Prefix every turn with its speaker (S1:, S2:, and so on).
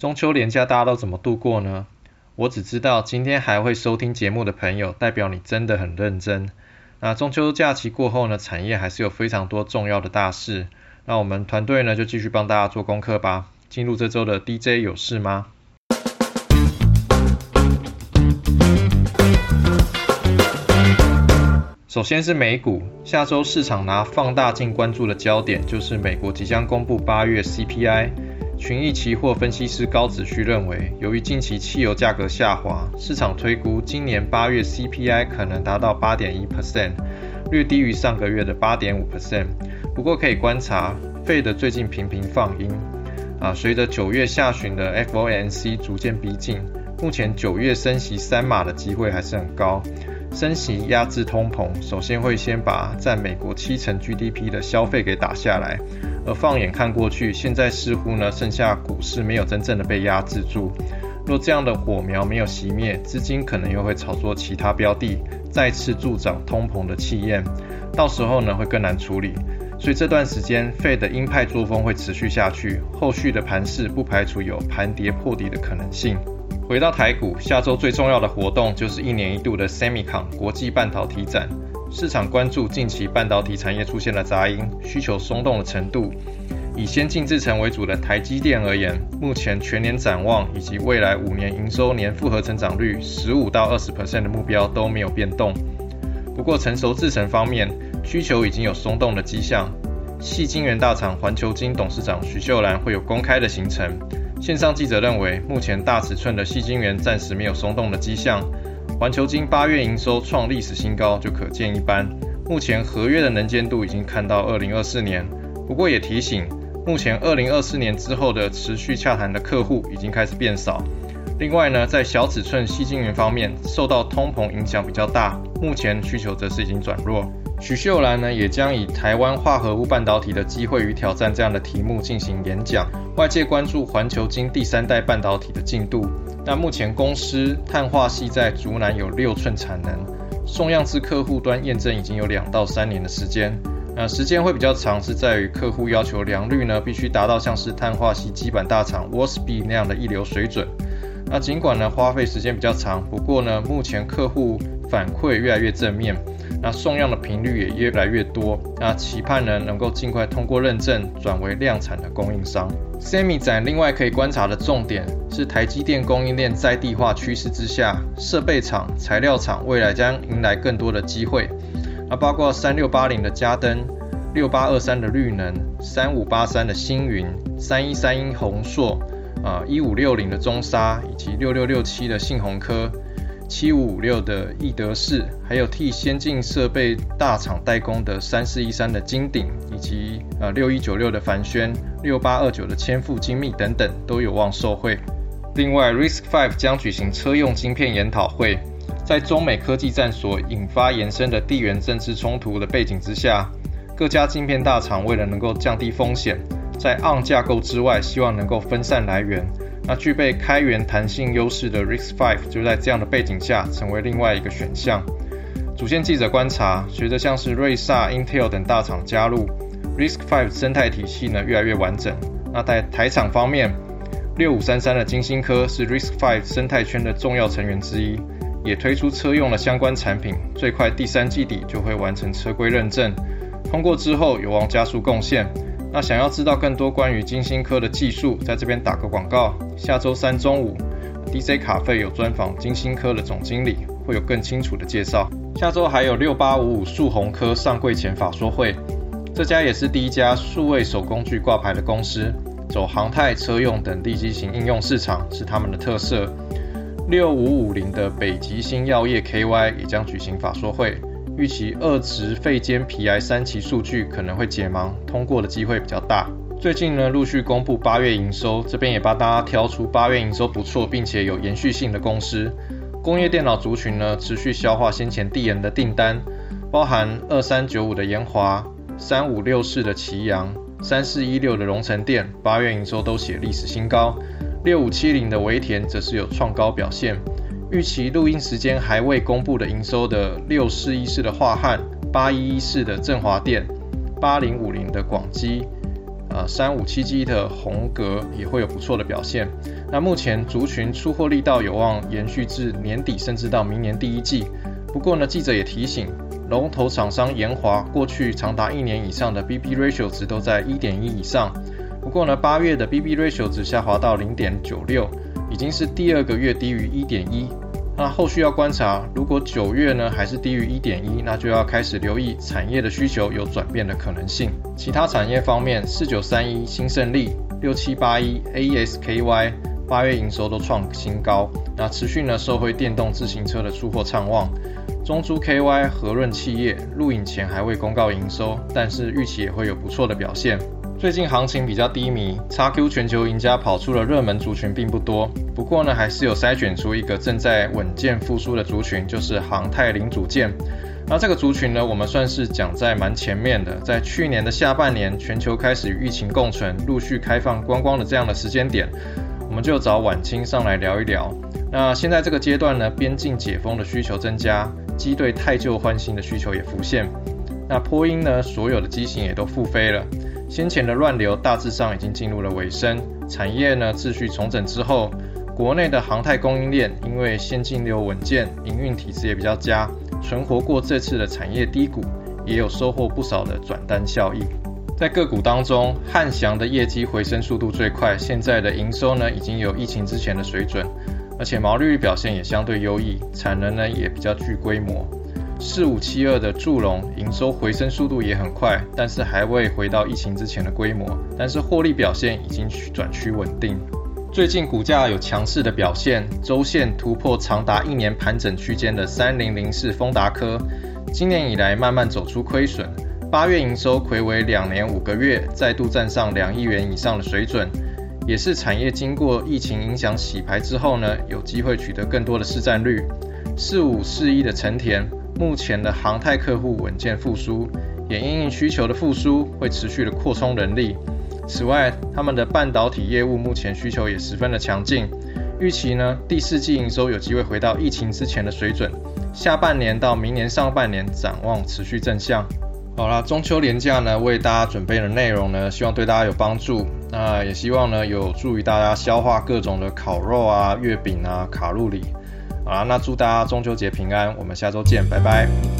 S1: 中秋连假大家都怎么度过呢？我只知道今天还会收听节目的朋友，代表你真的很认真。那中秋假期过后呢，产业还是有非常多重要的大事。那我们团队呢就继续帮大家做功课吧。进入这周的 DJ 有事吗？首先是美股，下周市场拿放大镜关注的焦点就是美国即将公布八月 CPI。群益期货分析师高子旭认为，由于近期汽油价格下滑，市场推估今年八月 CPI 可能达到八点一 percent，略低于上个月的八点五 percent。不过可以观察费的最近频频放音，啊，随着九月下旬的 FOMC 逐渐逼近，目前九月升息三码的机会还是很高。升息压制通膨，首先会先把占美国七成 GDP 的消费给打下来。而放眼看过去，现在似乎呢剩下股市没有真正的被压制住。若这样的火苗没有熄灭，资金可能又会炒作其他标的，再次助长通膨的气焰。到时候呢会更难处理。所以这段时间费的鹰派作风会持续下去，后续的盘势不排除有盘跌破底的可能性。回到台股，下周最重要的活动就是一年一度的 Semicon 国际半导体展。市场关注近期半导体产业出现了杂音，需求松动的程度。以先进制程为主的台积电而言，目前全年展望以及未来五年营收年复合成长率十五到二十 percent 的目标都没有变动。不过成熟制程方面，需求已经有松动的迹象。细晶圆大厂环球晶董事长徐秀兰会有公开的行程。线上记者认为，目前大尺寸的细晶圆暂时没有松动的迹象。环球金八月营收创历史新高，就可见一斑。目前合约的能见度已经看到二零二四年，不过也提醒，目前二零二四年之后的持续洽谈的客户已经开始变少。另外呢，在小尺寸细金元方面，受到通膨影响比较大，目前需求则是已经转弱。许秀兰呢，也将以台湾化合物半导体的机会与挑战这样的题目进行演讲。外界关注环球晶第三代半导体的进度。那目前公司碳化系在竹南有六寸产能，送样至客户端验证已经有两到三年的时间。那时间会比较长，是在于客户要求良率呢，必须达到像是碳化系基板大厂 w a s b 那样的一流水准。那尽管呢花费时间比较长，不过呢目前客户反馈越来越正面。那送样的频率也越来越多，那期盼呢能够尽快通过认证，转为量产的供应商。Semi 展另外可以观察的重点是台积电供应链在地化趋势之下，设备厂、材料厂未来将迎来更多的机会。那包括三六八零的嘉登、六八二三的绿能、三五八三的星云、三一三一宏硕、啊一五六零的中沙以及六六六七的信鸿科。七五五六的易德士，还有替先进设备大厂代工的三四一三的金鼎，以及呃六一九六的凡轩、六八二九的千富精密等等，都有望受惠。另外，Risk Five 将举行车用晶片研讨会，在中美科技战所引发延伸的地缘政治冲突的背景之下，各家晶片大厂为了能够降低风险，在 on 架构之外，希望能够分散来源。那具备开源弹性优势的 RISC-V 就在这样的背景下成为另外一个选项。主线记者观察，随着像是瑞萨、Intel 等大厂加入，RISC-V 生态体系呢越来越完整。那在台厂方面，六五三三的金星科是 RISC-V 生态圈的重要成员之一，也推出车用的相关产品，最快第三季底就会完成车规认证，通过之后有望加速贡献。那想要知道更多关于金星科的技术，在这边打个广告。下周三中午，DJ 卡费有专访金星科的总经理，会有更清楚的介绍。下周还有六八五五树红科上柜前法说会，这家也是第一家数位手工具挂牌的公司，走航太、车用等地基型应用市场是他们的特色。六五五零的北极星药业 KY 也将举行法说会。预期二值肺间皮癌三期数据可能会解盲，通过的机会比较大。最近呢，陆续公布八月营收，这边也帮大家挑出八月营收不错并且有延续性的公司。工业电脑族群呢，持续消化先前递延的订单，包含二三九五的延华、三五六四的奇阳、三四一六的荣成电，八月营收都写历史新高。六五七零的维田则是有创高表现。预期录音时间还未公布的营收的六四一四的华汉、八一一四的振华电、八零五零的广基、呃三五七七的宏格也会有不错的表现。那目前族群出货力道有望延续至年底，甚至到明年第一季。不过呢，记者也提醒，龙头厂商延华过去长达一年以上的 BB ratio 值都在一点一以上。不过呢，八月的 BB ratio 值下滑到零点九六，已经是第二个月低于一点一。那后续要观察，如果九月呢还是低于一点一，那就要开始留意产业的需求有转变的可能性。其他产业方面，四九三一新胜利、六七八一 A S K Y 八月营收都创新高，那持续呢受惠电动自行车的出货畅旺。中珠 KY 和润企业录影前还未公告营收，但是预期也会有不错的表现。最近行情比较低迷，XQ 全球赢家跑出了热门族群并不多，不过呢，还是有筛选出一个正在稳健复苏的族群，就是航太零组件。那这个族群呢，我们算是讲在蛮前面的，在去年的下半年，全球开始与疫情共存，陆续开放观光的这样的时间点，我们就找晚清上来聊一聊。那现在这个阶段呢，边境解封的需求增加，机对太旧换新的需求也浮现。那波音呢，所有的机型也都复飞了。先前的乱流大致上已经进入了尾声，产业呢秩序重整之后，国内的航太供应链因为现金流稳健，营运体质也比较佳，存活过这次的产业低谷，也有收获不少的转单效益。在个股当中，汉翔的业绩回升速度最快，现在的营收呢已经有疫情之前的水准，而且毛利率表现也相对优异，产能呢也比较具规模。四五七二的祝融营收回升速度也很快，但是还未回到疫情之前的规模，但是获利表现已经转趋稳定。最近股价有强势的表现，周线突破长达一年盘整区间的三零零四丰达科，今年以来慢慢走出亏损，八月营收回为两年五个月再度站上两亿元以上的水准，也是产业经过疫情影响洗牌之后呢，有机会取得更多的市占率。四五四一的成田。目前的航太客户稳健复苏，也因应需求的复苏，会持续的扩充人力。此外，他们的半导体业务目前需求也十分的强劲，预期呢第四季营收有机会回到疫情之前的水准。下半年到明年上半年展望持续正向。好啦，中秋连假呢为大家准备的内容呢，希望对大家有帮助。那也希望呢有助于大家消化各种的烤肉啊、月饼啊、卡路里。好，那祝大家中秋节平安，我们下周见，拜拜。